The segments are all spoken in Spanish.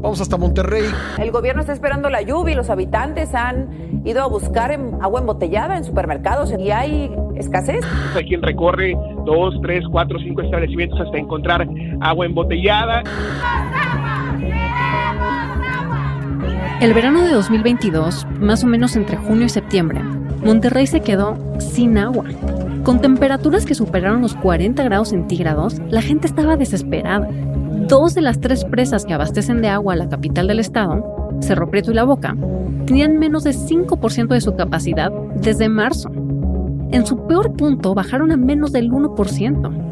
Vamos hasta Monterrey. El gobierno está esperando la lluvia y los habitantes han ido a buscar agua embotellada en supermercados y hay escasez. Hay quien recorre dos, tres, cuatro, cinco establecimientos hasta encontrar agua embotellada. El verano de 2022, más o menos entre junio y septiembre, Monterrey se quedó sin agua. Con temperaturas que superaron los 40 grados centígrados, la gente estaba desesperada. Dos de las tres presas que abastecen de agua a la capital del estado, Cerro Prieto y La Boca, tenían menos de 5% de su capacidad desde marzo. En su peor punto bajaron a menos del 1%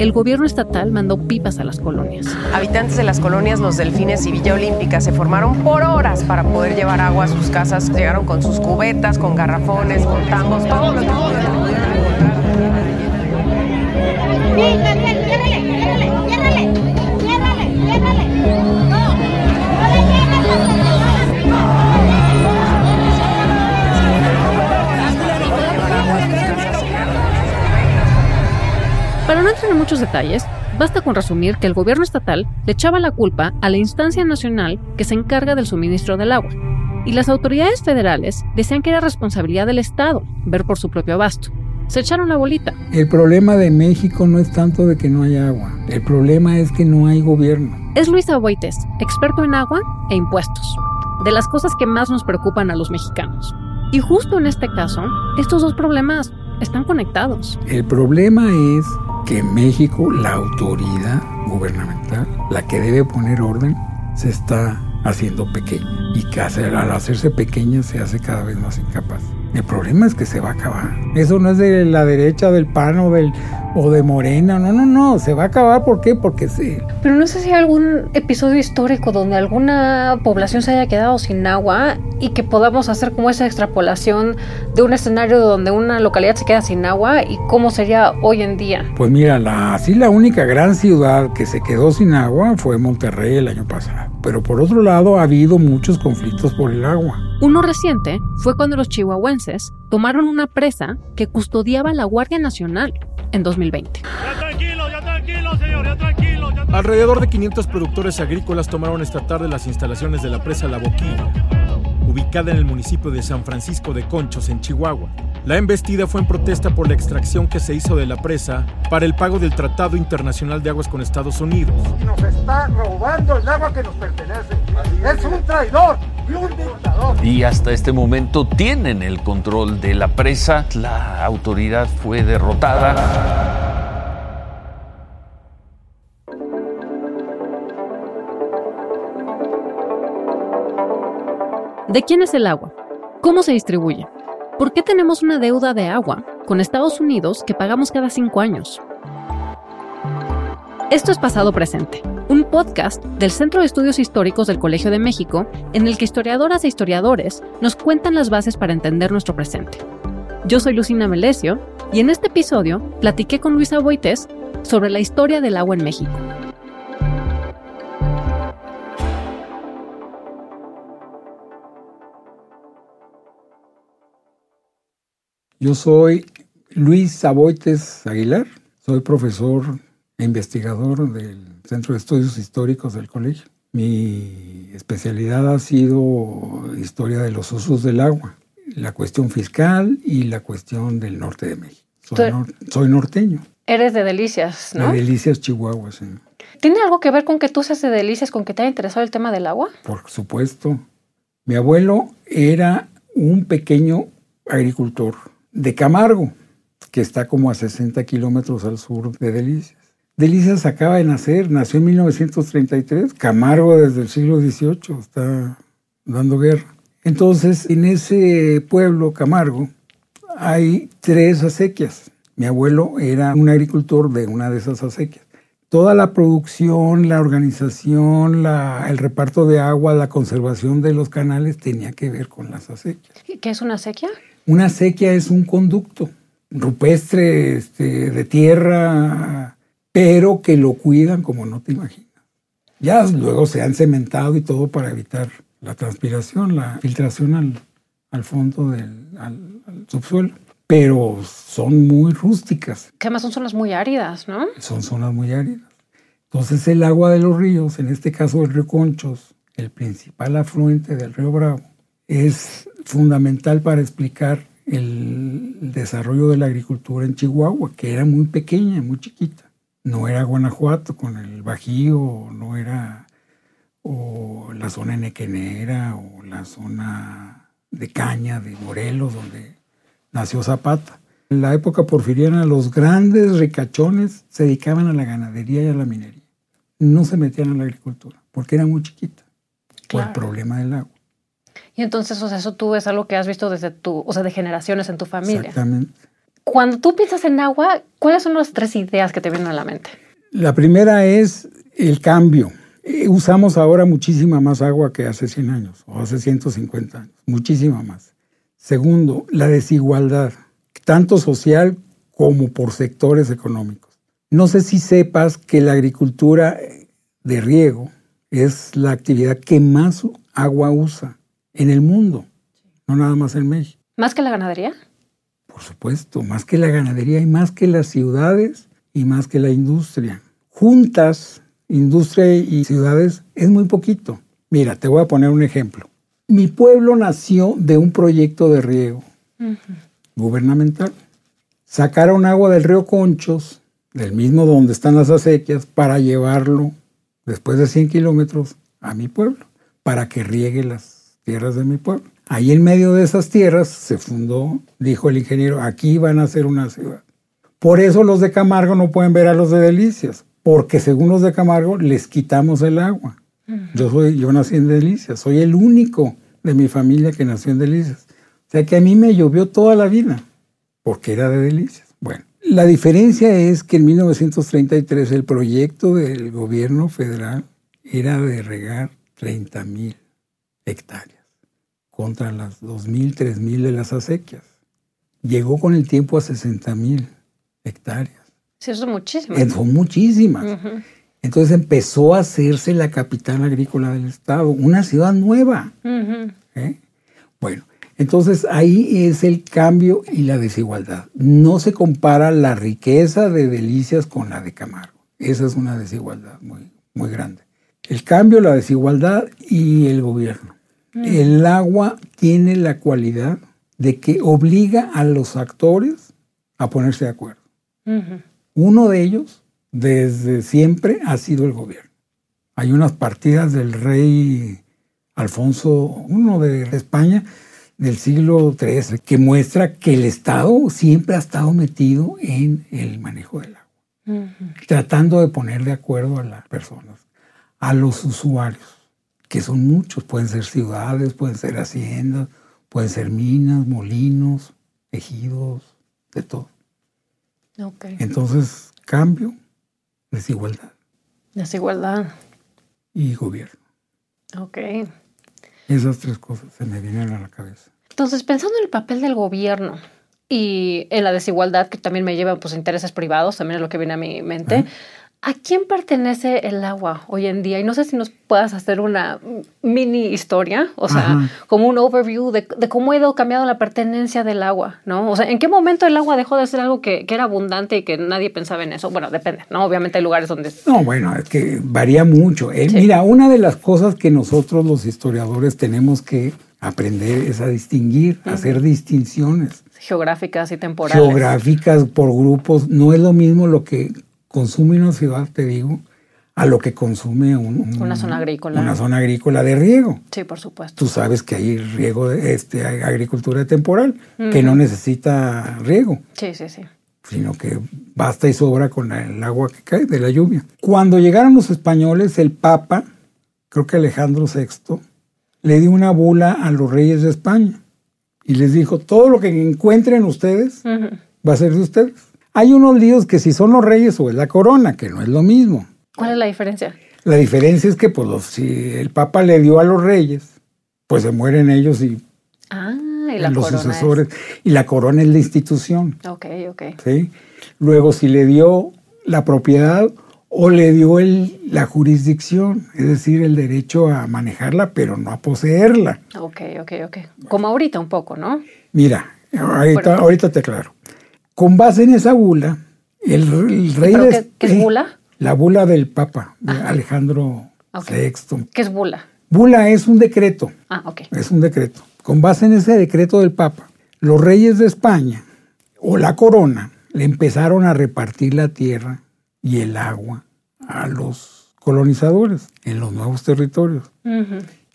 el gobierno estatal mandó pipas a las colonias. Habitantes de las colonias Los Delfines y Villa Olímpica se formaron por horas para poder llevar agua a sus casas. Llegaron con sus cubetas, con garrafones, con tambos, todo lo que Para no entrar en muchos detalles, basta con resumir que el gobierno estatal le echaba la culpa a la instancia nacional que se encarga del suministro del agua, y las autoridades federales decían que era responsabilidad del Estado ver por su propio abasto. Se echaron la bolita. El problema de México no es tanto de que no haya agua, el problema es que no hay gobierno. Es Luis Aboites, experto en agua e impuestos, de las cosas que más nos preocupan a los mexicanos. Y justo en este caso, estos dos problemas están conectados. El problema es que en México la autoridad gubernamental, la que debe poner orden, se está haciendo pequeña y que al hacerse pequeña se hace cada vez más incapaz. El problema es que se va a acabar. Eso no es de la derecha del PAN o, del, o de Morena. No, no, no. Se va a acabar. ¿Por qué? Porque sí. Pero no sé si hay algún episodio histórico donde alguna población se haya quedado sin agua y que podamos hacer como esa extrapolación de un escenario donde una localidad se queda sin agua y cómo sería hoy en día. Pues mira, la, así la única gran ciudad que se quedó sin agua fue Monterrey el año pasado. Pero por otro lado ha habido muchos conflictos por el agua. Uno reciente fue cuando los chihuahuenses tomaron una presa que custodiaba la Guardia Nacional en 2020. Ya tranquilo, ya tranquilo, señor, ya tranquilo. Alrededor de 500 productores agrícolas tomaron esta tarde las instalaciones de la presa La Boquilla, ubicada en el municipio de San Francisco de Conchos, en Chihuahua. La embestida fue en protesta por la extracción que se hizo de la presa para el pago del Tratado Internacional de Aguas con Estados Unidos. Nos está robando el agua que nos pertenece. Es un traidor y hasta este momento tienen el control de la presa. La autoridad fue derrotada. ¿De quién es el agua? ¿Cómo se distribuye? ¿Por qué tenemos una deuda de agua con Estados Unidos que pagamos cada cinco años? Esto es Pasado Presente, un podcast del Centro de Estudios Históricos del Colegio de México en el que historiadoras e historiadores nos cuentan las bases para entender nuestro presente. Yo soy Lucina Melesio y en este episodio platiqué con Luisa Boites sobre la historia del agua en México. Yo soy Luis Saboites Aguilar, soy profesor e investigador del Centro de Estudios Históricos del colegio. Mi especialidad ha sido historia de los usos del agua, la cuestión fiscal y la cuestión del norte de México. Soy, nor soy norteño. Eres de Delicias, ¿no? De Delicias, Chihuahua, sí. ¿Tiene algo que ver con que tú seas de Delicias, con que te haya interesado el tema del agua? Por supuesto. Mi abuelo era un pequeño agricultor de Camargo, que está como a 60 kilómetros al sur de Delicias. Delicias acaba de nacer, nació en 1933, Camargo desde el siglo XVIII está dando guerra. Entonces, en ese pueblo, Camargo, hay tres acequias. Mi abuelo era un agricultor de una de esas acequias. Toda la producción, la organización, la, el reparto de agua, la conservación de los canales tenía que ver con las acequias. ¿Qué es una acequia? Una acequia es un conducto rupestre este, de tierra, pero que lo cuidan como no te imaginas. Ya luego se han cementado y todo para evitar la transpiración, la filtración al, al fondo del al, al subsuelo. Pero son muy rústicas. Que además son zonas muy áridas, ¿no? Son zonas muy áridas. Entonces el agua de los ríos, en este caso el río Conchos, el principal afluente del río Bravo, es fundamental para explicar el desarrollo de la agricultura en Chihuahua, que era muy pequeña, muy chiquita. No era Guanajuato con el Bajío, no era o la zona nequenera o la zona de Caña de Morelos, donde nació Zapata. En la época porfiriana los grandes ricachones se dedicaban a la ganadería y a la minería. No se metían a la agricultura porque era muy chiquita por el problema del agua. Y entonces, o sea, eso tú es algo que has visto desde tu, o sea, de generaciones en tu familia. Exactamente. Cuando tú piensas en agua, ¿cuáles son las tres ideas que te vienen a la mente? La primera es el cambio. Eh, usamos ahora muchísima más agua que hace 100 años o hace 150 años, muchísima más. Segundo, la desigualdad, tanto social como por sectores económicos. No sé si sepas que la agricultura de riego es la actividad que más agua usa en el mundo, no nada más en México. ¿Más que la ganadería? Por supuesto, más que la ganadería y más que las ciudades y más que la industria. Juntas, industria y ciudades es muy poquito. Mira, te voy a poner un ejemplo. Mi pueblo nació de un proyecto de riego gubernamental. Sacaron agua del río Conchos, del mismo donde están las acequias, para llevarlo después de 100 kilómetros a mi pueblo, para que riegue las tierras de mi pueblo. Ahí en medio de esas tierras se fundó, dijo el ingeniero, aquí van a ser una ciudad. Por eso los de Camargo no pueden ver a los de Delicias, porque según los de Camargo les quitamos el agua. Yo soy, yo nací en Delicias, soy el único de mi familia que nació en Delicias. O sea que a mí me llovió toda la vida, porque era de Delicias. Bueno, la diferencia es que en 1933 el proyecto del gobierno federal era de regar 30 mil hectáreas contra las 2.000, 3.000 de las acequias. Llegó con el tiempo a 60 mil hectáreas. Sí, eso es muchísimas. Son muchísimas. Entonces empezó a hacerse la capital agrícola del estado, una ciudad nueva. ¿Eh? Bueno, entonces ahí es el cambio y la desigualdad. No se compara la riqueza de Delicias con la de Camargo. Esa es una desigualdad muy, muy grande. El cambio, la desigualdad y el gobierno. El agua tiene la cualidad de que obliga a los actores a ponerse de acuerdo. Uno de ellos, desde siempre, ha sido el gobierno. Hay unas partidas del rey Alfonso I de España del siglo XIII que muestra que el Estado siempre ha estado metido en el manejo del agua, tratando de poner de acuerdo a las personas, a los usuarios, que son muchos, pueden ser ciudades, pueden ser haciendas, pueden ser minas, molinos, ejidos, de todo. Entonces, cambio, desigualdad. Desigualdad. Y gobierno. Ok. Esas tres cosas se me vienen a la cabeza. Entonces, pensando en el papel del gobierno y en la desigualdad que también me lleva pues, a intereses privados, también es lo que viene a mi mente. ¿A quién pertenece el agua hoy en día? Y no sé si nos puedas hacer una mini historia, o sea, como un overview de, cómo ha ido cambiando la pertenencia del agua, ¿no? O sea, ¿en qué momento el agua dejó de ser algo que, era abundante y que nadie pensaba en eso? Bueno, depende, ¿no? Obviamente hay lugares donde... No, bueno, es que varía mucho. Eh, mira, una de las cosas que nosotros los historiadores tenemos que aprender es a distinguir, a hacer distinciones. Geográficas y temporales. Geográficas por grupos. No es lo mismo lo que consume una ciudad, te digo, a lo que consume una zona agrícola. Una zona agrícola de riego. Sí, por supuesto. Tú sabes que hay riego, este, hay agricultura temporal, que no necesita riego. Sí, sí, sí. Sino que basta y sobra con el agua que cae de la lluvia. Cuando llegaron los españoles, el Papa, creo que Alejandro VI, le dio una bula a los reyes de España y les dijo, todo lo que encuentren ustedes va a ser de ustedes. Hay unos líos que si son los reyes o es la corona, que no es lo mismo. ¿Cuál es la diferencia? La diferencia es que pues, si el Papa le dio a los reyes, pues se mueren ellos y, ah, y la los sucesores. Y la corona es la institución. Ok, ok. ¿sí? Luego, si le dio la propiedad o le dio el, la jurisdicción, es decir, el derecho a manejarla, pero no a poseerla. Ok, ok, ok. Como ahorita un poco, ¿no? Mira, ahorita, ahorita te aclaro. Con base en esa bula, el, rey... ¿Pero qué, es bula? La bula del Papa, de. Alejandro Ok. VI. ¿Qué es bula? Bula es un decreto, Ah, ok. es un decreto. Con base en ese decreto del Papa, los reyes de España o la corona le empezaron a repartir la tierra y el agua a los colonizadores en los nuevos territorios.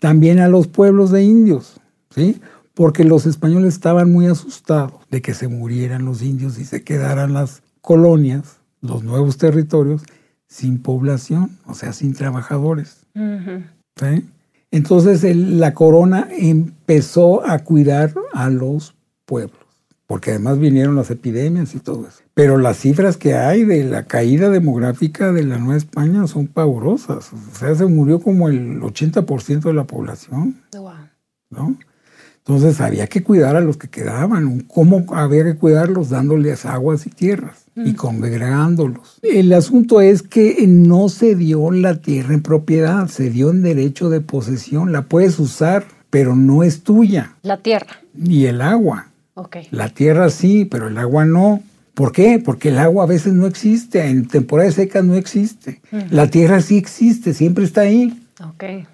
También a los pueblos de indios, ¿sí? Porque los españoles estaban muy asustados de que se murieran los indios y se quedaran las colonias, los nuevos territorios, sin población, o sea, sin trabajadores. Ujú. ¿sí? Entonces el- la corona empezó a cuidar a los pueblos, porque además vinieron las epidemias y todo eso. Pero las cifras que hay de la caída demográfica de la Nueva España son pavorosas. O sea, se murió como el 80% de la población, Wow. ¿no? Entonces había que cuidar a los que quedaban. ¿Cómo había que cuidarlos? Dándoles aguas y tierras y congregándolos. El asunto es que no se dio la tierra en propiedad, se dio en derecho de posesión. La puedes usar, pero no es tuya. La tierra. Ni el agua. Ok. La tierra sí, pero el agua no. ¿Por qué? Porque el agua a veces no existe, en temporadas secas no existe. La tierra sí existe, siempre está ahí. Ok.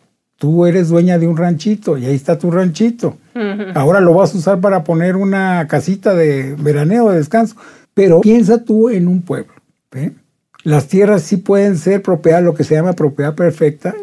Tú eres dueña de un ranchito y ahí está tu ranchito. Ahora lo vas a usar para poner una casita de veraneo, de descanso. Pero piensa tú en un pueblo. ¿ve? Las tierras sí pueden ser propiedad, lo que se llama propiedad perfecta,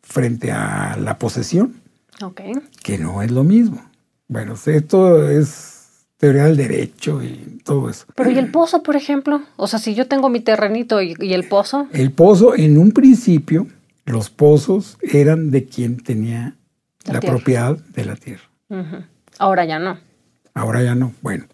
frente a la posesión, Ok. que no es lo mismo. Bueno, esto es teoría del derecho y todo eso. Pero ¿y el pozo, por ejemplo? O sea, si yo tengo mi terrenito y, y el pozo. El pozo, en un principio, los pozos eran de quien tenía La propiedad de la tierra. Ahora ya no. Ahora ya no. Bueno,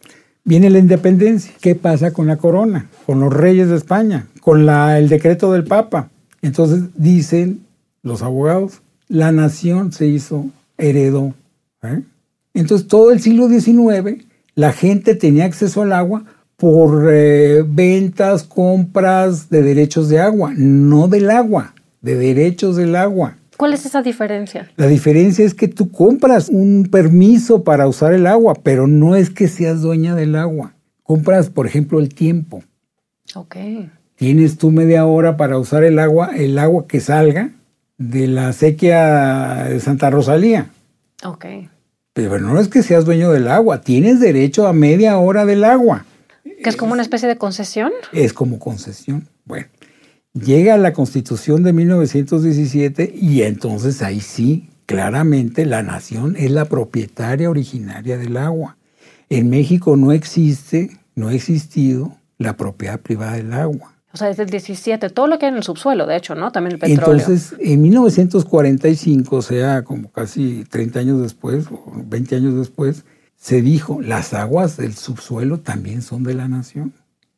viene la independencia. ¿Qué pasa con la corona? Con los reyes de España, con la, el decreto del Papa. Entonces dicen los abogados, la nación se hizo, heredó. ¿eh? Entonces todo el siglo XIX la gente tenía acceso al agua por eh, ventas, compras de derechos de agua, no del agua, de derechos del agua. ¿Cuál es esa diferencia? La diferencia es que tú compras un permiso para usar el agua, pero no es que seas dueña del agua. Compras, por ejemplo, el tiempo. Ok. Tienes tú media hora para usar el agua, el agua que salga de la sequía de Santa Rosalía. Ok. Pero no es que seas dueño del agua, tienes derecho a media hora del agua. ¿Que es como una especie de concesión? Es como concesión. Bueno, llega la constitución de 1917 y entonces ahí sí, claramente la nación es la propietaria originaria del agua. En México no existe, no ha existido la propiedad privada del agua. O sea, desde el 17, todo lo que hay en el subsuelo, de hecho, ¿no? También el petróleo. Entonces, en 1945, o sea, como casi 30 años después, o 20 años después, se dijo, las aguas del subsuelo también son de la nación.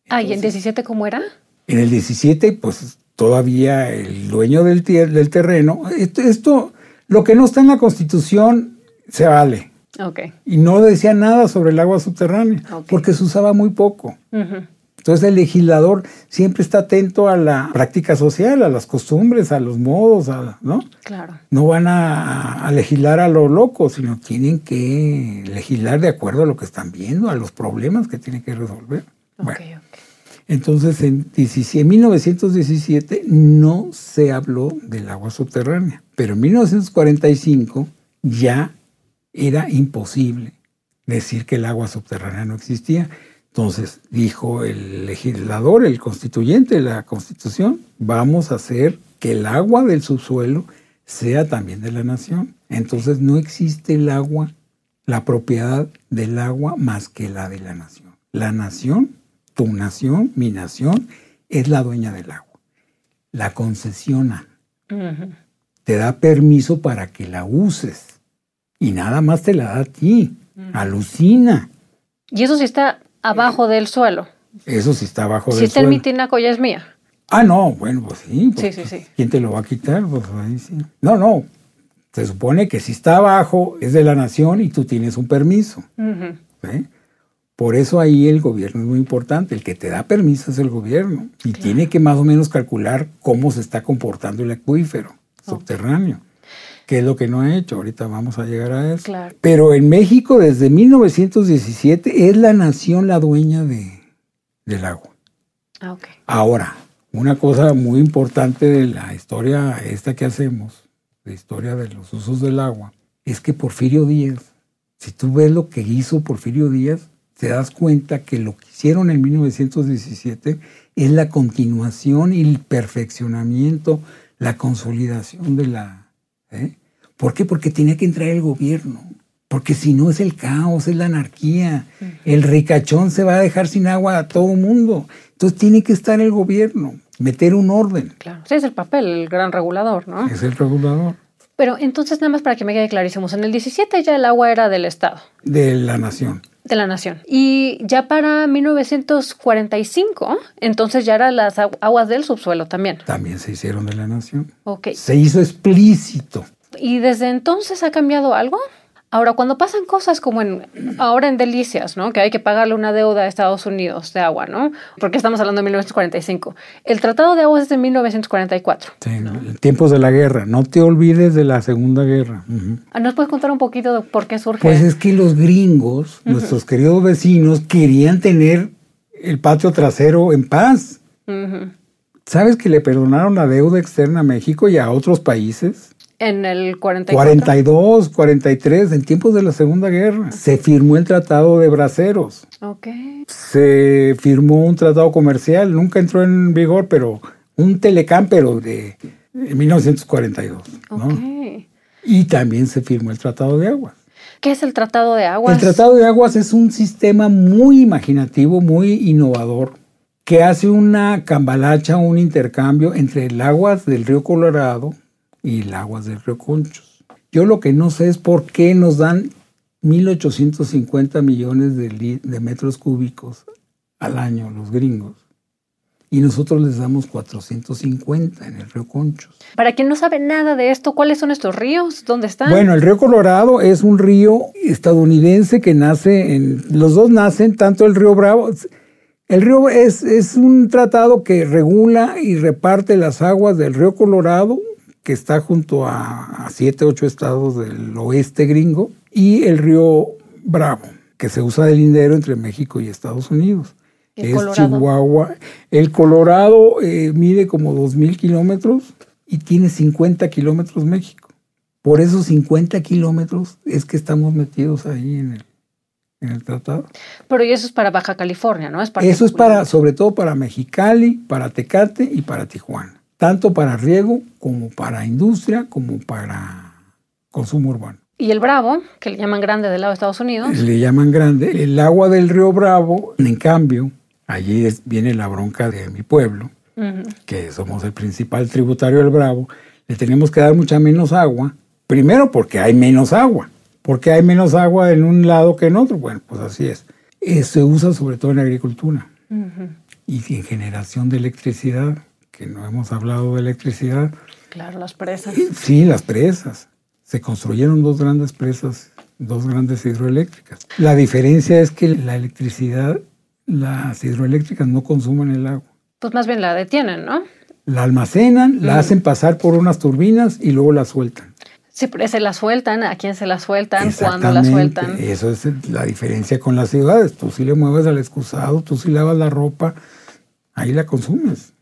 ah, ¿y el 17 cómo era? En el 17, pues todavía el dueño del, del terreno, esto, esto, lo que no está en la constitución, se vale. Ok. Y no decía nada sobre el agua subterránea, Ok. porque se usaba muy poco. Entonces el legislador siempre está atento a la práctica social, a las costumbres, a los modos, a- ¿no? Claro. No van a, a legislar a lo loco, sino tienen que legislar de acuerdo a lo que están viendo, a los problemas que tienen que resolver. Ok, Bueno. Entonces en, 17 en 1917 no se habló del agua subterránea, pero en 1945 ya era imposible decir que el agua subterránea no existía. Entonces dijo el legislador, el constituyente de la constitución, vamos a hacer que el agua del subsuelo sea también de la nación. Entonces no existe el agua, la propiedad del agua más que la de la nación. La nación, tu nación, mi nación, es la dueña del agua. La concesiona, te da permiso para que la uses y nada más te la da a ti. Alucina. Y eso sí está abajo del suelo. Eso sí está abajo Si del está en suelo. mi tinaco ya es mía. Ah, no, bueno, pues sí. pues, Sí, sí, sí. ¿Quién te lo va a quitar? Pues ahí sí. No, no. Se supone que si está abajo es de la nación y tú tienes un permiso. ¿eh? Por eso ahí el gobierno es muy importante. El que te da permiso es el gobierno. Y tiene que más o menos calcular cómo se está comportando el acuífero subterráneo. Que es lo que no ha hecho. Ahorita vamos a llegar a eso. Claro. Pero en México desde 1917 es la nación la dueña de, del agua. Ah, ok. Ahora, Una cosa muy importante de la historia esta que hacemos, la historia de los usos del agua, es que Porfirio Díaz, si tú ves lo que hizo Porfirio Díaz, te das cuenta que lo que hicieron en 1917 es la continuación y el perfeccionamiento, la consolidación de la... ¿eh? ¿Por qué? Porque tenía que entrar el gobierno. Porque si no es el caos, es la anarquía. El ricachón se va a dejar sin agua a todo el mundo. Entonces tiene que estar el gobierno, meter un orden. Claro, sí, es el papel, el gran regulador, ¿no? Es el regulador. Pero entonces, nada más para que me quede clarísimo, en el 17 ya el agua era del Estado. De la nación. De la nación. Y ya para 1945, entonces ya eran las aguas del subsuelo también. También se hicieron de la nación. Ok. Se hizo explícito. ¿Y desde entonces ha cambiado algo? Ahora, cuando pasan cosas como en, ahora en Delicias, ¿no? Que hay que pagarle una deuda a Estados Unidos de agua, ¿no? Porque estamos hablando de 1945. El Tratado de Aguas es de 1944. Sí, tiempos de la guerra. No te olvides de la Segunda Guerra. Ah, ¿Nos puedes contar un poquito de por qué surge? Pues es que los gringos, nuestros queridos vecinos, querían tener el patio trasero en paz. ¿Sabes que le perdonaron la deuda externa a México y a otros países? En el 44. 42, 43, en tiempos de la Segunda Guerra. Se firmó el Tratado de Braceros. Ok. Se firmó un tratado comercial, nunca entró en vigor, pero un telecam, pero de 1942. Y también se firmó el Tratado de Aguas. ¿Qué es el Tratado de Aguas? El Tratado de Aguas es un sistema muy imaginativo, muy innovador, que hace una cambalacha, un intercambio entre el aguas del río Colorado, y el aguas del río Conchos. Yo lo que no sé es por qué nos dan 1.850 millones de, de, metros cúbicos al año los gringos y nosotros les damos 450 en el río Conchos. Para quien no sabe nada de esto, ¿cuáles son estos ríos? ¿Dónde están? Bueno, el río Colorado es un río estadounidense que nace en... Los dos nacen, tanto el río Bravo... El río es, es un tratado que regula y reparte las aguas del río Colorado que está junto a, siete, ocho estados del oeste gringo, y el río Bravo, que se usa de lindero entre México y Estados Unidos. es Chihuahua. El Colorado eh, mide como 2.000 kilómetros y tiene 50 kilómetros México. Por esos 50 kilómetros es que estamos metidos ahí en el, en el tratado. Pero y eso es para Baja California, ¿no? Es eso es para, sobre todo para Mexicali, para Tecate y para Tijuana tanto para riego como para industria, como para consumo urbano. Y el Bravo, que le llaman grande del lado de Estados Unidos. Le llaman grande. El agua del río Bravo, en cambio, allí viene la bronca de mi pueblo, que somos el principal tributario del Bravo, le tenemos que dar mucha menos agua. Primero porque hay menos agua. porque hay menos agua en un lado que en otro? Bueno, pues así es. Eh, se usa sobre todo en agricultura y en generación de electricidad que no hemos hablado de electricidad. Claro, las presas. Sí, las presas. Se construyeron dos grandes presas, dos grandes hidroeléctricas. La diferencia es que la electricidad, las hidroeléctricas no consumen el agua. Pues más bien la detienen, ¿no? La almacenan, la mm. hacen pasar por unas turbinas y luego la sueltan. Sí, se la sueltan, a quién se la sueltan, cuándo la sueltan. Eso es la diferencia con las ciudades. Tú sí le mueves al excusado, tú sí lavas la ropa, ahí la consumes.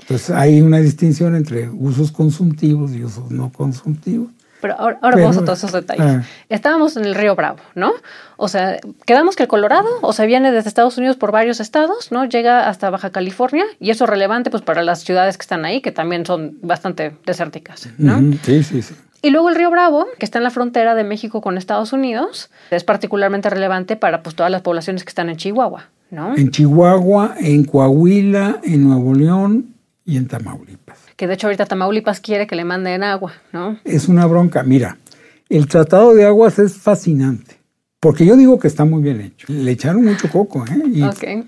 Entonces hay una distinción entre usos consumtivos y usos no consumtivos. Pero ahora, vamos a todos esos detalles. Ah. Estábamos en el río Bravo, ¿no? O sea, quedamos que el Colorado, o sea, viene desde Estados Unidos por varios estados, ¿no? Llega hasta Baja California y eso es relevante pues para las ciudades que están ahí, que también son bastante desérticas, ¿no? Sí, sí, sí. Y luego el río Bravo, que está en la frontera de México con Estados Unidos, es particularmente relevante para pues todas las poblaciones que están en Chihuahua, ¿no? En Chihuahua, en Coahuila, en Nuevo León, y en Tamaulipas. Que de hecho ahorita Tamaulipas quiere que le manden agua, ¿no? Es una bronca. Mira, el Tratado de Aguas es fascinante, porque yo digo que está muy bien hecho. Le echaron mucho coco, ¿eh?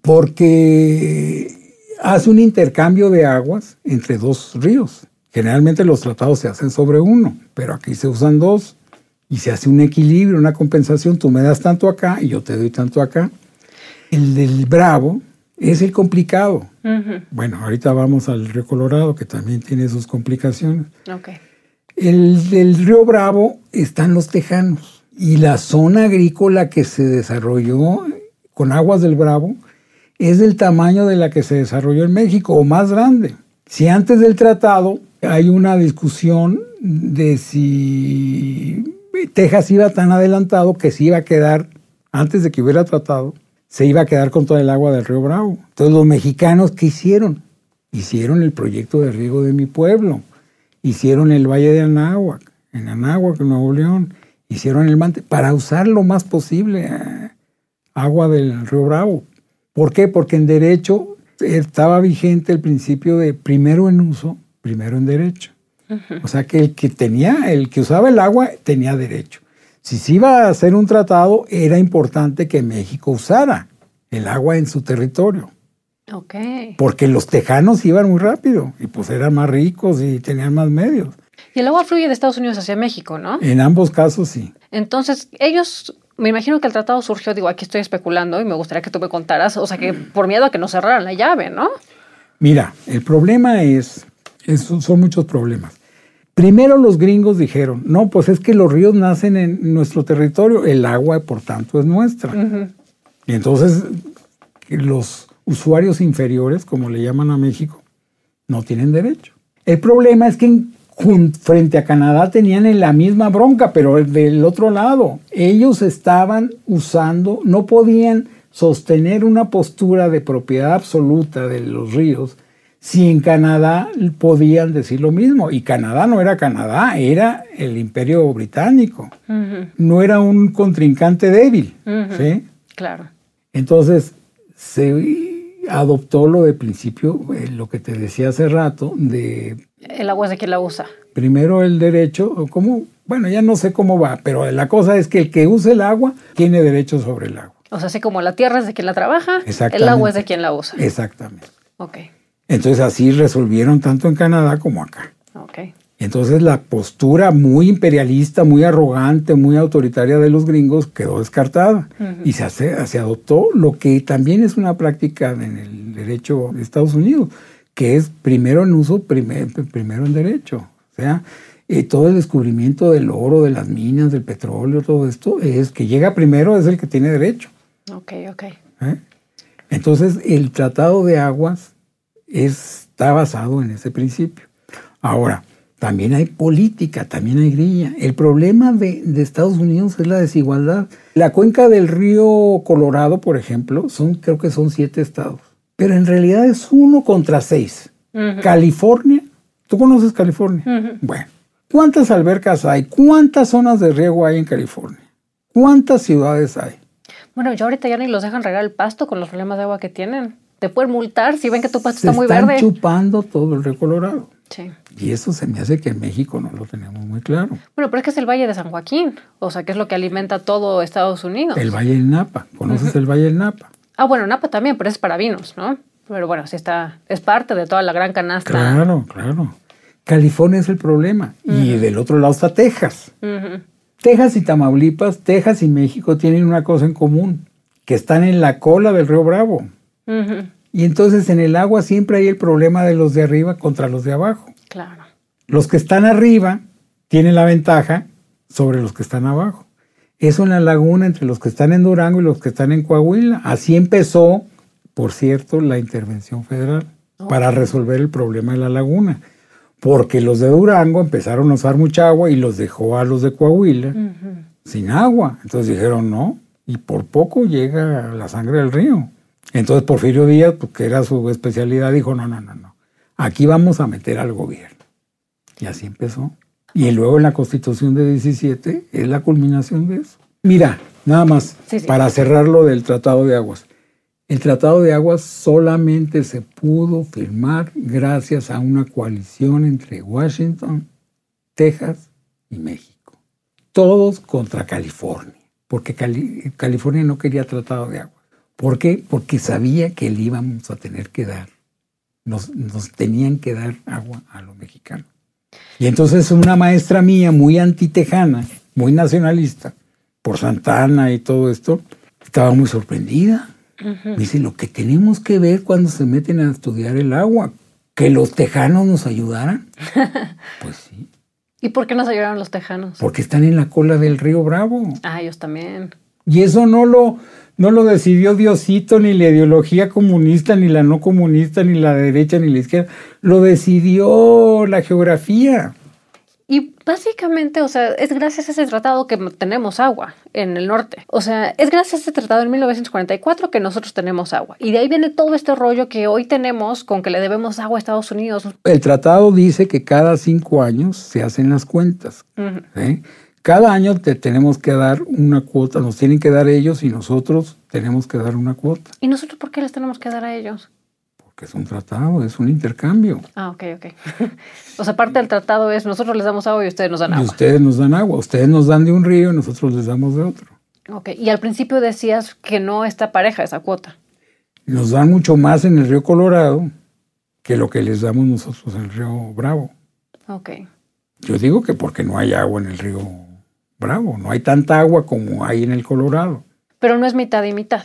Porque hace un intercambio de aguas entre dos ríos. Generalmente los tratados se hacen sobre uno, pero aquí se usan dos y se hace un equilibrio, una compensación. Tú me das tanto acá y yo te doy tanto acá. El del Bravo es el complicado. Bueno, ahorita vamos al río Colorado, que también tiene sus complicaciones. El río Bravo están los tejanos y la zona agrícola que se desarrolló con aguas del Bravo es del tamaño de la que se desarrolló en México o más grande. Si antes del tratado hay una discusión de si Texas iba tan adelantado que se iba a quedar, antes de que hubiera tratado, se iba a quedar con toda el agua del río Bravo. Entonces los mexicanos, ¿qué hicieron? Hicieron el proyecto de riego de mi pueblo, hicieron el Valle de Anáhuac, en Anáhuac, en Nuevo León, hicieron el mante para usar lo más posible eh, agua del río Bravo. ¿Por qué? Porque en derecho estaba vigente el principio de primero en uso, primero en derecho. O sea que el que tenía, el que usaba el agua tenía derecho. Si se iba a hacer un tratado, era importante que México usara el agua en su territorio. Ok. Porque los tejanos iban muy rápido y pues eran más ricos y tenían más medios. Y el agua fluye de Estados Unidos hacia México, ¿no? En ambos casos sí. Entonces, ellos, me imagino que el tratado surgió, digo, aquí estoy especulando y me gustaría que tú me contaras, o sea, que por miedo a que nos cerraran la llave, ¿no? Mira, el problema es, es son muchos problemas. Primero los gringos dijeron, no, pues es que los ríos nacen en nuestro territorio, el agua por tanto es nuestra. Y entonces los usuarios inferiores, como le llaman a México, no tienen derecho. El problema es que frente a Canadá tenían la misma bronca, pero del otro lado, ellos estaban usando, no podían sostener una postura de propiedad absoluta de los ríos si en Canadá podían decir lo mismo. Y Canadá no era Canadá, era el imperio británico. No era un contrincante débil. ¿sí? Claro. Entonces, se adoptó lo de principio, eh, lo que te decía hace rato, de... El agua es de quien la usa. Primero el derecho, como, bueno, ya no sé cómo va, pero la cosa es que el que use el agua tiene derecho sobre el agua. O sea, así como la tierra es de quien la trabaja, el agua es de quien la usa. Exactamente. Ok. Entonces así resolvieron tanto en Canadá como acá. Ok. Entonces la postura muy imperialista, muy arrogante, muy autoritaria de los gringos quedó descartada y se, hace, se adoptó lo que también es una práctica en el derecho de Estados Unidos, que es primero en uso, primero en derecho. O sea, eh, todo el descubrimiento del oro, de las minas, del petróleo, todo esto, es que llega primero es el que tiene derecho. Ok, ok. ¿Eh? Entonces el Tratado de Aguas está basado en ese principio. Ahora, también hay política, también hay grilla. El problema de, Estados Unidos es la desigualdad. La cuenca del río Colorado, por ejemplo, son, creo que son siete estados. Pero en realidad es uno contra seis. California, ¿tú conoces California? Bueno, ¿cuántas albercas hay? ¿Cuántas zonas de riego hay en California? ¿Cuántas ciudades hay? Bueno, yo ahorita ya ni los dejan regar el pasto con los problemas de agua que tienen te pueden multar si ven que tu pasto está muy verde. Están chupando todo el río Colorado. Sí. Y eso se me hace que en México no lo tenemos muy claro. Bueno, pero es que es el Valle de San Joaquín, o sea, que es lo que alimenta todo Estados Unidos. El Valle del Napa, ¿conoces el Valle del Napa? Ah, bueno, Napa también, pero es para vinos, ¿no? Pero bueno, sí está, es parte de toda la gran canasta. Claro, claro. California es el problema. Y del otro lado está Texas. Texas y Tamaulipas, Texas y México tienen una cosa en común, que están en la cola del río Bravo. Y entonces en el agua siempre hay el problema de los de arriba contra los de abajo. Claro. Los que están arriba tienen la ventaja sobre los que están abajo. Eso en la laguna entre los que están en Durango y los que están en Coahuila. Así empezó, por cierto, la intervención federal para resolver el problema de la laguna. Porque los de Durango empezaron a usar mucha agua y los dejó a los de Coahuila sin agua. Entonces dijeron no, y por poco llega la sangre del río. Entonces Porfirio Díaz, pues, que era su especialidad, dijo, no, no, no, no, aquí vamos a meter al gobierno. Y así empezó. Y luego en la constitución de 17 es la culminación de eso. Mira, nada más, para cerrar lo del Tratado de Aguas. El Tratado de Aguas solamente se pudo firmar gracias a una coalición entre Washington, Texas y México. Todos contra California, porque California no quería Tratado de Aguas. ¿Por qué? Porque sabía que le íbamos a tener que dar, nos, tenían que dar agua a los mexicanos. Y entonces una maestra mía muy antitejana, muy nacionalista, por Santana y todo esto, estaba muy sorprendida. dice, lo que tenemos que ver cuando se meten a estudiar el agua, que los tejanos nos ayudaran. pues sí. ¿Y por qué nos ayudaron los tejanos? Porque están en la cola del río Bravo. Ah, ellos también. Y eso no lo, No lo decidió Diosito, ni la ideología comunista, ni la no comunista, ni la derecha, ni la izquierda. Lo decidió la geografía. Y básicamente, o sea, es gracias a ese tratado que tenemos agua en el norte. O sea, es gracias a ese tratado en 1944 que nosotros tenemos agua. Y de ahí viene todo este rollo que hoy tenemos con que le debemos agua a Estados Unidos. El tratado dice que cada cinco años se hacen las cuentas. ¿sí? Cada año te tenemos que dar una cuota, nos tienen que dar ellos y nosotros tenemos que dar una cuota. ¿Y nosotros por qué les tenemos que dar a ellos? Porque es un tratado, es un intercambio. Ah, ok, ok. o sea, parte del tratado es nosotros les damos agua y ustedes nos dan agua. Y ustedes nos dan agua, ustedes nos dan de un río y nosotros les damos de otro. Ok, y al principio decías que no está pareja esa cuota. Nos dan mucho más en el río Colorado que lo que les damos nosotros en el río Bravo. Ok. Yo digo que porque no hay agua en el río Bravo, no hay tanta agua como hay en el Colorado. Pero no es mitad y mitad.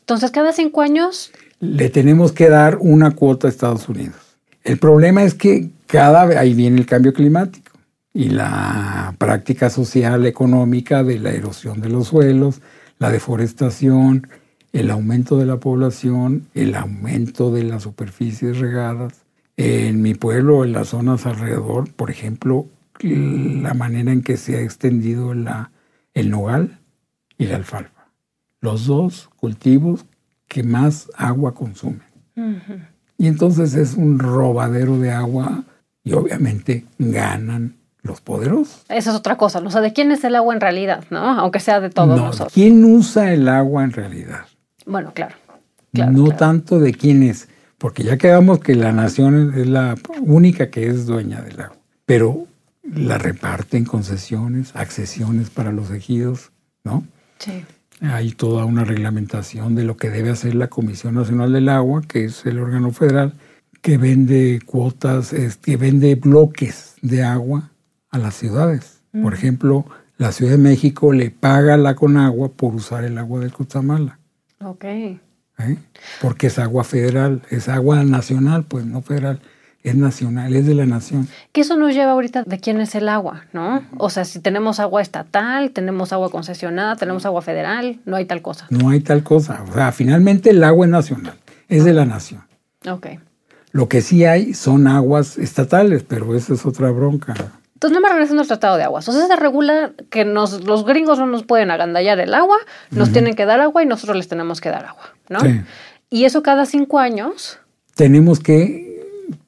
Entonces, cada cinco años le tenemos que dar una cuota a Estados Unidos. El problema es que cada vez ahí viene el cambio climático y la práctica social económica de la erosión de los suelos, la deforestación, el aumento de la población, el aumento de las superficies regadas. En mi pueblo, en las zonas alrededor, por ejemplo, la manera en que se ha extendido la, el nogal y la alfalfa. Los dos cultivos que más agua consumen. Y entonces es un robadero de agua y obviamente ganan los poderosos. Esa es otra cosa, ¿no? o sea, ¿de quién es el agua en realidad? ¿no? Aunque sea de todos no, nosotros. ¿Quién usa el agua en realidad? Bueno, claro. claro no claro. tanto de quién es, porque ya quedamos que la nación es la única que es dueña del agua, pero la reparten concesiones, accesiones para los ejidos, ¿no? Sí. Hay toda una reglamentación de lo que debe hacer la Comisión Nacional del Agua, que es el órgano federal, que vende cuotas, es, que vende bloques de agua a las ciudades. Mm. Por ejemplo, la Ciudad de México le paga a la Conagua por usar el agua del Cutzamala. Ok. ¿Eh? Porque es agua federal, es agua nacional, pues no federal es nacional, es de la nación. Que eso nos lleva ahorita de quién es el agua, ¿no? O sea, si tenemos agua estatal, tenemos agua concesionada, tenemos agua federal, no hay tal cosa. No hay tal cosa. O sea, finalmente el agua es nacional, es de la nación. Ok. Lo que sí hay son aguas estatales, pero esa es otra bronca. Entonces, no me regresando al Tratado de Aguas. O sea, se regula que nos, los gringos no nos pueden agandallar el agua, nos uh -huh. tienen que dar agua y nosotros les tenemos que dar agua, ¿no? Sí. Y eso cada cinco años. Tenemos que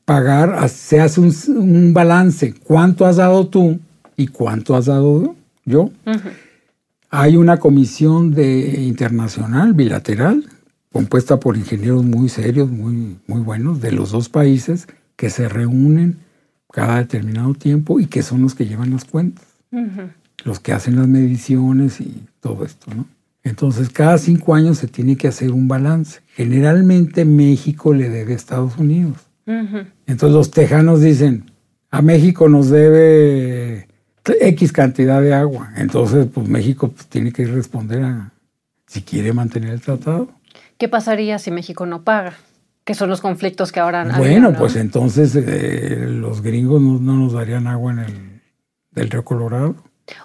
pagar, se hace un, un, balance. ¿Cuánto has dado tú y cuánto has dado yo? Uh -huh. Hay una comisión de internacional bilateral compuesta por ingenieros muy serios, muy, muy buenos de los dos países que se reúnen cada determinado tiempo y que son los que llevan las cuentas, uh -huh. los que hacen las mediciones y todo esto, ¿no? Entonces, cada cinco años se tiene que hacer un balance. Generalmente México le debe a Estados Unidos. Uh -huh. Entonces los tejanos dicen, a México nos debe X cantidad de agua. Entonces, pues México pues, tiene que responder a si quiere mantener el tratado. ¿Qué pasaría si México no paga? Que son los conflictos que ahora Bueno, ¿no? pues entonces eh, los gringos no, no, nos darían agua en el del río Colorado.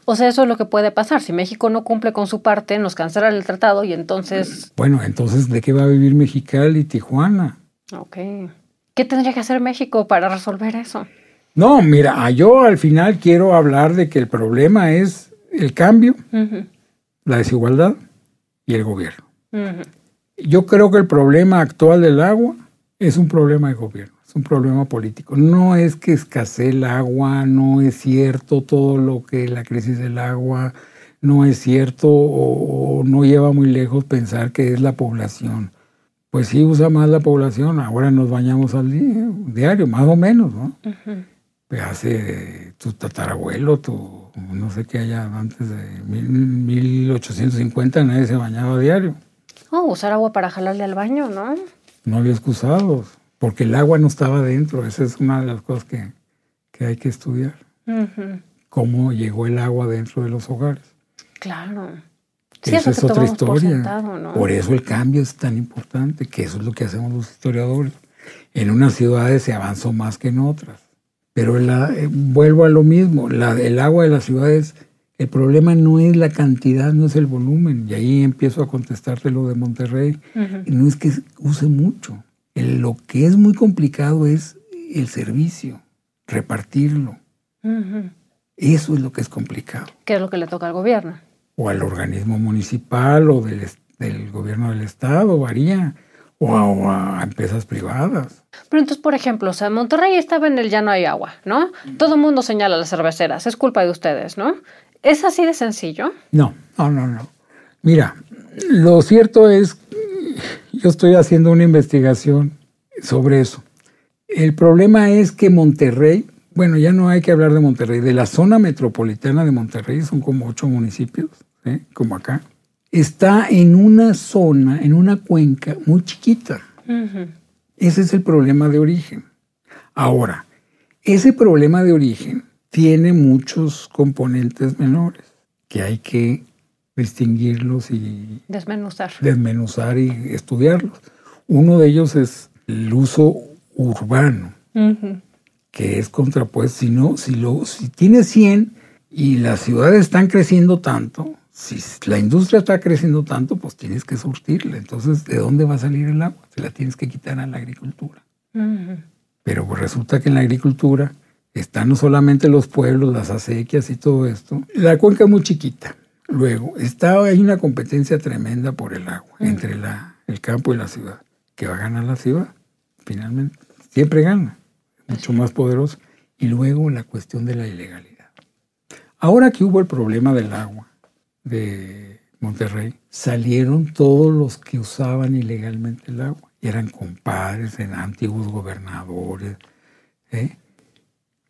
O sea, eso es lo que puede pasar. Si México no cumple con su parte, nos cancelan el tratado y entonces... Bueno, entonces, ¿de qué va a vivir Mexicali y Tijuana? Ok. ¿Qué tendría que hacer México para resolver eso? No, mira, yo al final quiero hablar de que el problema es el cambio, uh -huh. la desigualdad y el gobierno. Uh -huh. Yo creo que el problema actual del agua es un problema de gobierno, es un problema político. No es que escasee el agua, no es cierto todo lo que la crisis del agua, no es cierto o, o no lleva muy lejos pensar que es la población. Pues sí usa más la población, ahora nos bañamos al día, diario, más o menos, ¿no? Uh -huh. Pues hace tu tatarabuelo, tu no sé qué haya antes de mil, 1850 nadie se bañaba a diario. Oh, usar agua para jalarle al baño, ¿no? No había excusados, porque el agua no estaba dentro. Esa es una de las cosas que, que hay que estudiar. Uh -huh. Cómo llegó el agua dentro de los hogares. Claro. Sí, Esa es otra historia. Por, sentado, ¿no? por, eso el cambio es tan importante, que eso es lo que hacemos los historiadores. En unas ciudades se avanzó más que en otras. Pero la, eh, vuelvo a lo mismo, la, el agua de las ciudades El problema no es la cantidad, no es el volumen. Y ahí empiezo a contestarte lo de Monterrey. No es que use mucho. lo que es muy complicado es el servicio, repartirlo. Eso es lo que es complicado. ¿Qué es lo que le toca al gobierno? O al organismo municipal o del, del gobierno del estado, varía. O a, a, empresas privadas. Pero entonces, por ejemplo, o sea, Monterrey estaba en el ya no hay agua, ¿no? Todo el mundo señala a las cerveceras, es culpa de ustedes, ¿no? ¿Es así de sencillo? No, no, no, no. Mira, lo cierto es, yo estoy haciendo una investigación sobre eso. El problema es que Monterrey, bueno, ya no hay que hablar de Monterrey, de la zona metropolitana de Monterrey, son como ocho municipios, ¿eh? como acá, está en una zona, en una cuenca muy chiquita. Ese es el problema de origen. Ahora, ese problema de origen tiene muchos componentes menores que hay que distinguirlos y desmenuzar. Desmenuzar y estudiarlos. Uno de ellos es el uso urbano, que es contrapuesto. Si, no, si, lo, si tiene 100 y las ciudades están creciendo tanto, si la industria está creciendo tanto, pues tienes que surtirla. Entonces, ¿de dónde va a salir el agua? Se la tienes que quitar a la agricultura. Pero pues resulta que en la agricultura están no solamente los pueblos, las acequias y todo esto. La cuenca es muy chiquita. Luego, está, hay una competencia tremenda por el agua entre la, el campo y la ciudad. Que va a ganar la ciudad, finalmente. Siempre gana, mucho más poderoso. Y luego la cuestión de la ilegalidad. Ahora que hubo el problema del agua de Monterrey, salieron todos los que usaban ilegalmente el agua. Y eran compadres, eran antiguos gobernadores. ¿eh?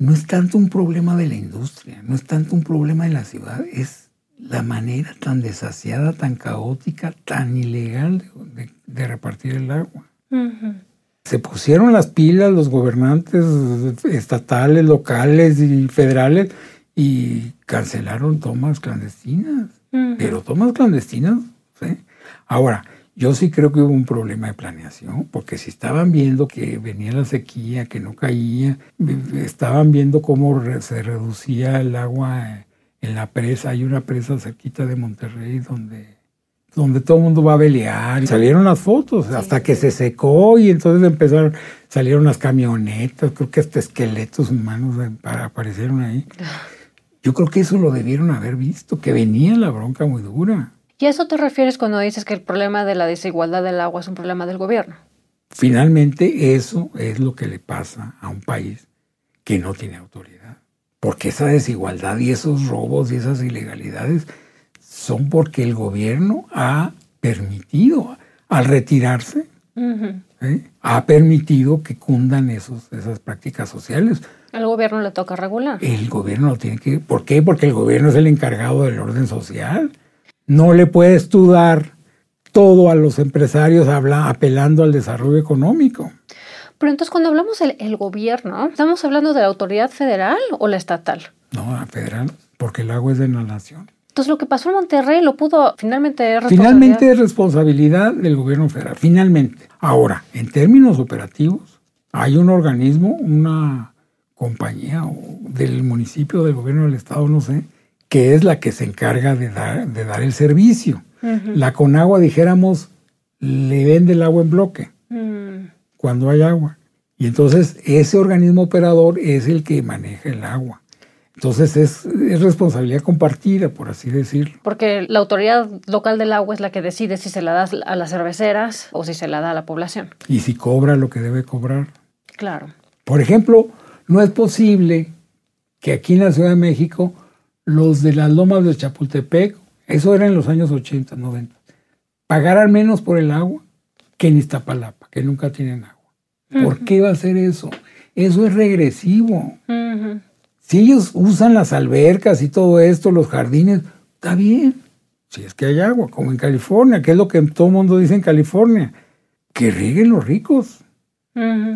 no es tanto un problema de la industria, no es tanto un problema de la ciudad, es la manera tan desasiada, tan caótica, tan ilegal de, repartir el agua. Se pusieron las pilas los gobernantes estatales, locales y federales y cancelaron tomas clandestinas. Pero tomas clandestinas, ¿sí? Ahora, yo sí creo que hubo un problema de planeación, porque si estaban viendo que venía la sequía, que no caía, estaban viendo cómo se reducía el agua en la presa. Hay una presa cerquita de Monterrey donde, donde todo el mundo va a velear. Salieron las fotos hasta que se secó y entonces empezaron, salieron las camionetas, creo que hasta esqueletos humanos aparecieron ahí. Yo creo que eso lo debieron haber visto, que venía la bronca muy dura. ¿Y a eso te refieres cuando dices que el problema de la desigualdad del agua es un problema del gobierno? Finalmente eso es lo que le pasa a un país que no tiene autoridad. Porque esa desigualdad y esos robos y esas ilegalidades son porque el gobierno ha permitido, al retirarse, ¿eh? ha permitido que cundan esos, esas prácticas sociales. Al gobierno le toca regular. El gobierno lo tiene que... ¿Por qué? Porque el gobierno es el encargado del orden social. No le puedes tú dar todo a los empresarios habla, apelando al desarrollo económico. Pero entonces cuando hablamos del el gobierno, ¿estamos hablando de la autoridad federal o la estatal? No, la federal, porque el agua es de la nación. Entonces lo que pasó en Monterrey lo pudo finalmente Finalmente es responsabilidad del gobierno federal, finalmente. Ahora, en términos operativos, hay un organismo, una compañía del municipio, del gobierno del estado, no sé, que es la que se encarga de dar, de dar el servicio. La Conagua, dijéramos, le vende el agua en bloque mm. cuando hay agua. Y entonces ese organismo operador es el que maneja el agua. Entonces es, es, responsabilidad compartida, por así decirlo. Porque la autoridad local del agua es la que decide si se la da a las cerveceras o si se la da a la población. Y si cobra lo que debe cobrar. Claro. Por ejemplo, no es posible que aquí en la Ciudad de México los de las lomas de Chapultepec, eso era en los años 80, 90, pagaran menos por el agua que en Iztapalapa, que nunca tienen agua. ¿Por qué va a ser eso? Eso es regresivo. Si ellos usan las albercas y todo esto, los jardines, está bien. Si es que hay agua, como en California, que es lo que todo el mundo dice en California, que rieguen los ricos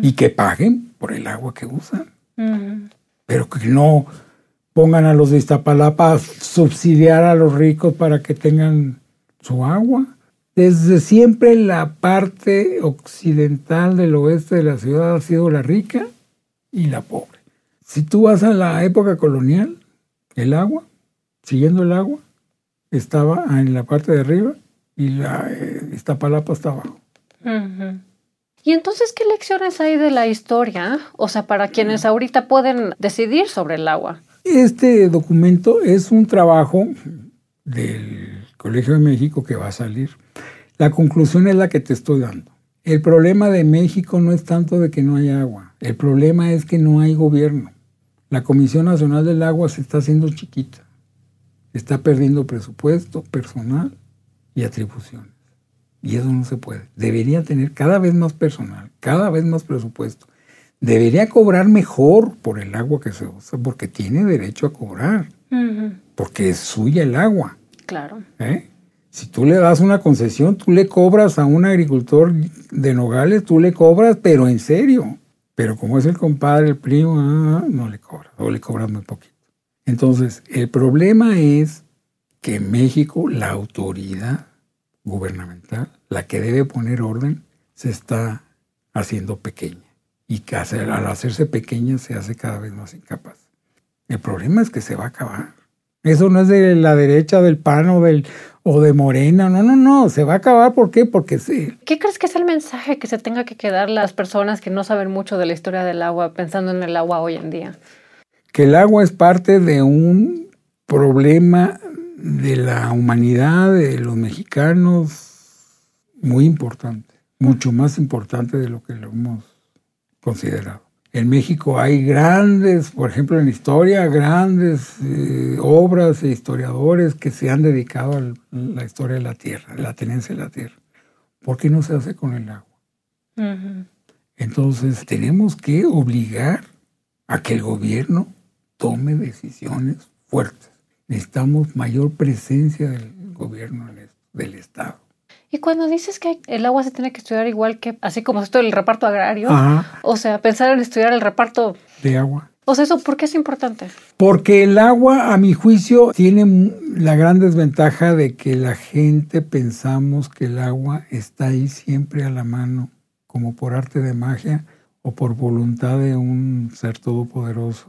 y que paguen por el agua que usan. Pero que no pongan a los de Iztapalapa a subsidiar a los ricos para que tengan su agua. Desde siempre la parte occidental del oeste de la ciudad ha sido la rica y la pobre. Si tú vas a la época colonial, el agua siguiendo el agua, estaba en la parte de arriba y la eh, Iztapalapa está abajo. ¿Y entonces qué lecciones hay de la historia? O sea, para quienes ahorita pueden decidir sobre el agua. Este documento es un trabajo del Colegio de México que va a salir. La conclusión es la que te estoy dando. El problema de México no es tanto de que no hay agua, el problema es que no hay gobierno. La Comisión Nacional del Agua se está haciendo chiquita, está perdiendo presupuesto, personal y atribuciones. Y eso no se puede. Debería tener cada vez más personal, cada vez más presupuesto. Debería cobrar mejor por el agua que se usa, porque tiene derecho a cobrar, porque es suya el agua. Claro. ¿Eh? Si tú le das una concesión, tú le cobras a un agricultor de Nogales, tú le cobras, pero en serio. Pero como es el compadre, el primo, ah, no le cobras, o le cobras muy poquito. Entonces, el problema es que en México la autoridad gubernamental, la que debe poner orden, se está haciendo pequeña. Y que al hacerse pequeña se hace cada vez más incapaz. El problema es que se va a acabar. Eso no es de la derecha del PAN o, del, o de Morena, no, no, no, se va a acabar. ¿Por qué? Porque sí. ¿Qué crees que es el mensaje que se tenga que quedar las personas que no saben mucho de la historia del agua pensando en el agua hoy en día? Que el agua es parte de un problema de la humanidad, de los mexicanos, muy importante, mucho más importante de lo que lo hemos considerado. En México hay grandes, por ejemplo, en historia, grandes eh, obras e historiadores que se han dedicado a la historia de la tierra, la tenencia de la tierra. ¿Por qué no se hace con el agua? Entonces, tenemos que obligar a que el gobierno tome decisiones fuertes. Necesitamos mayor presencia del gobierno, del Estado. Y cuando dices que el agua se tiene que estudiar igual que, así como esto el reparto agrario, o sea, pensar en estudiar el reparto de agua. O sea, ¿eso por qué es importante? Porque el agua, a mi juicio, tiene la gran desventaja de que la gente pensamos que el agua está ahí siempre a la mano, como por arte de magia o por voluntad de un ser todopoderoso.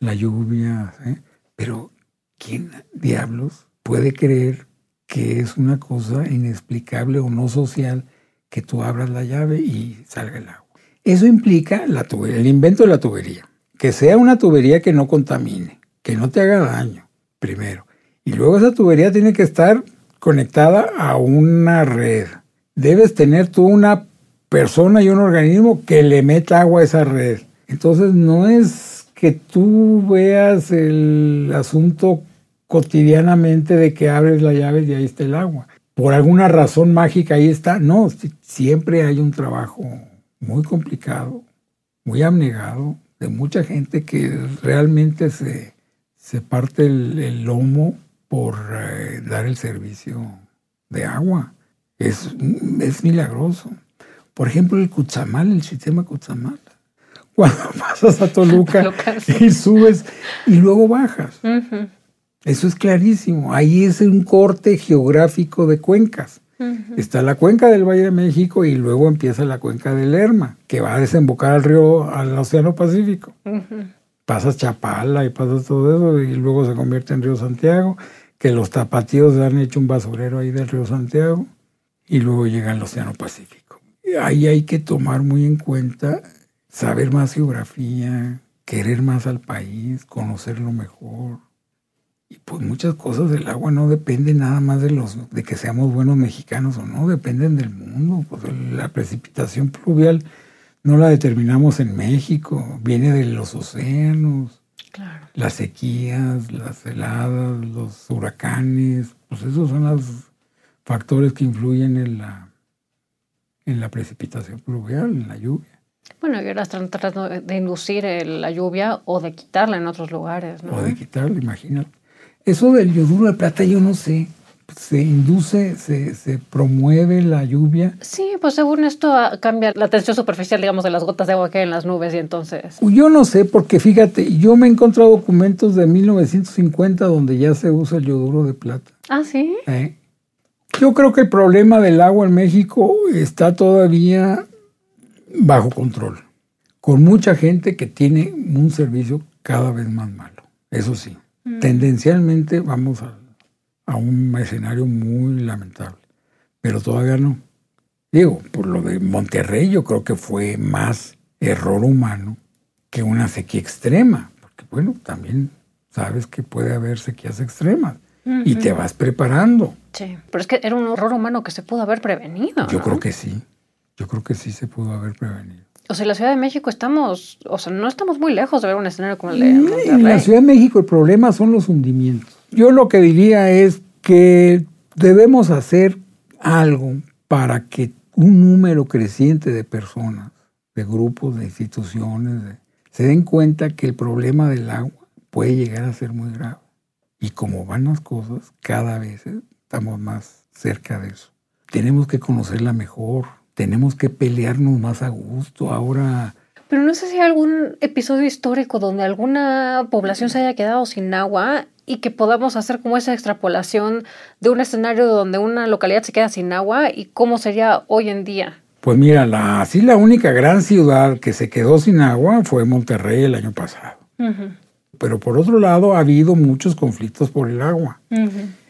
La lluvia, ¿eh? pero ¿quién diablos puede creer que es una cosa inexplicable o no social que tú abras la llave y salga el agua. Eso implica la el invento de la tubería. Que sea una tubería que no contamine, que no te haga daño, primero. Y luego esa tubería tiene que estar conectada a una red. Debes tener tú una persona y un organismo que le meta agua a esa red. Entonces no es que tú veas el asunto cotidianamente de que abres la llave y ahí está el agua. Por alguna razón mágica ahí está. No, siempre hay un trabajo muy complicado, muy abnegado, de mucha gente que realmente se, se parte el, lomo por eh, dar el servicio de agua. Es, es milagroso. Por ejemplo, el Cuchamal, el sistema Cuchamal. Cuando pasas a Toluca y subes y luego bajas. Eso es clarísimo. Ahí es un corte geográfico de cuencas. Está la cuenca del Valle de México y luego empieza la cuenca del Lerma, que va a desembocar al río, al Océano Pacífico. Pasas Chapala y pasas todo eso y luego se convierte en Río Santiago, que los tapatíos han hecho un basurero ahí del Río Santiago y luego llega al Océano Pacífico. Ahí hay que tomar muy en cuenta, saber más geografía, querer más al país, conocerlo mejor y pues muchas cosas del agua no dependen nada más de los de que seamos buenos mexicanos o no, dependen del mundo. Pues la precipitación pluvial no la determinamos en México, viene de los océanos, las sequías, las heladas, los huracanes, pues esos son los factores que influyen en la, en la precipitación pluvial, en la lluvia. Bueno, y ahora están tratando de inducir la lluvia o de quitarla en otros lugares, ¿no? O de quitarla, imagínate. Eso del yoduro de plata yo no sé. Se induce, se, se, promueve la lluvia. Sí, pues según esto ah, cambia la tensión superficial, digamos, de las gotas de agua que hay en las nubes y entonces... Yo no sé, porque fíjate, yo me he encontrado documentos de 1950 donde ya se usa el yoduro de plata. Ah, sí. ¿Eh? Yo creo que el problema del agua en México está todavía bajo control, con mucha gente que tiene un servicio cada vez más malo, eso sí. Mm. Tendencialmente vamos a, a un escenario muy lamentable, pero todavía no. Digo, por lo de Monterrey yo creo que fue más error humano que una sequía extrema, porque bueno, también sabes que puede haber sequías extremas y te vas preparando. Sí, pero es que era un horror humano que se pudo haber prevenido. Yo creo que sí, yo creo que sí se pudo haber prevenido. O sea, en la Ciudad de México estamos, o sea, no estamos muy lejos de ver un escenario como el de Monterrey. En la Ciudad de México el problema son los hundimientos. Yo lo que diría es que debemos hacer algo para que un número creciente de personas, de grupos, de instituciones, se den cuenta que el problema del agua puede llegar a ser muy grave. Y como van las cosas, cada vez estamos más cerca de eso. Tenemos que conocerla mejor, tenemos que pelearnos más a gusto. Ahora... Pero no sé si hay algún episodio histórico donde alguna población se haya quedado sin agua y que podamos hacer como esa extrapolación de un escenario donde una localidad se queda sin agua y cómo sería hoy en día. Pues mira, la, así la única gran ciudad que se quedó sin agua fue Monterrey el año pasado. Pero por otro lado, ha habido muchos conflictos por el agua.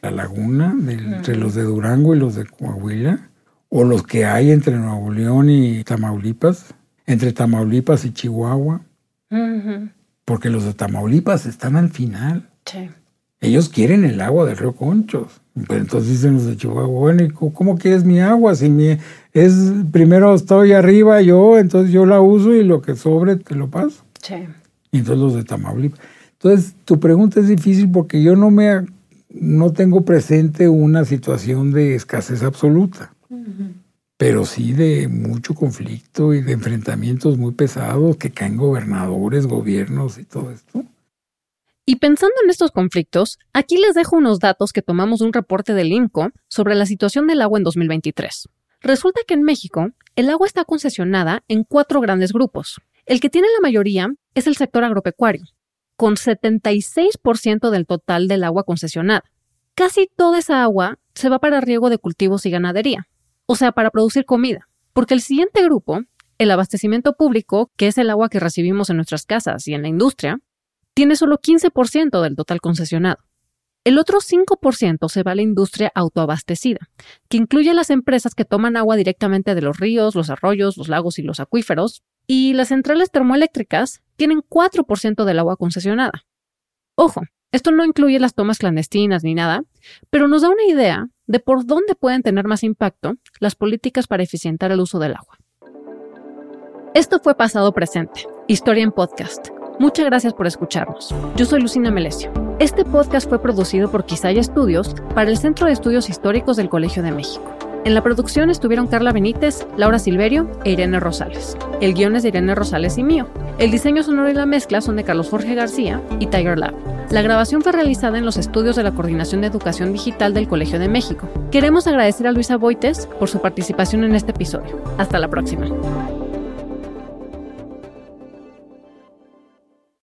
La laguna entre los de Durango y los de Coahuila, o los que hay entre Nuevo León y Tamaulipas, entre Tamaulipas y Chihuahua. Porque los de Tamaulipas están al final. Ellos quieren el agua del río Conchos. Pero entonces dicen los de Chihuahua, bueno, ¿cómo quieres mi agua? Si mi, es primero estoy arriba yo, entonces yo la uso y lo que sobre te lo paso. Sí. Y entonces los de Tamaulipas. Entonces, tu pregunta es difícil porque yo no me no tengo presente una situación de escasez absoluta, pero sí de mucho conflicto y de enfrentamientos muy pesados que caen gobernadores, gobiernos y todo esto. Y pensando en estos conflictos, aquí les dejo unos datos que tomamos de un reporte del INCO sobre la situación del agua en 2023. Resulta que en México, el agua está concesionada en cuatro grandes grupos. El que tiene la mayoría es el sector agropecuario, con 76% del total del agua concesionada. Casi toda esa agua se va para riego de cultivos y ganadería, o sea, para producir comida, porque el siguiente grupo, el abastecimiento público, que es el agua que recibimos en nuestras casas y en la industria, tiene solo 15% del total concesionado. El otro 5% se va a la industria autoabastecida, que incluye las empresas que toman agua directamente de los ríos, los arroyos, los lagos y los acuíferos, y las centrales termoeléctricas tienen 4% del agua concesionada. Ojo, esto no incluye las tomas clandestinas ni nada, pero nos da una idea de por dónde pueden tener más impacto las políticas para eficientar el uso del agua. Esto fue Pasado Presente, Historia en Podcast. Muchas gracias por escucharnos. Yo soy Lucina Melesio. Este podcast fue producido por Quisaya Estudios para el Centro de Estudios Históricos del Colegio de México. En la producción estuvieron Carla Benítez, Laura Silverio e Irene Rosales. El guion es de Irene Rosales y mío. El diseño sonoro y la mezcla son de Carlos Jorge García y Tiger Lab. La grabación fue realizada en los estudios de la Coordinación de Educación Digital del Colegio de México. Queremos agradecer a Luisa Boites por su participación en este episodio. Hasta la próxima.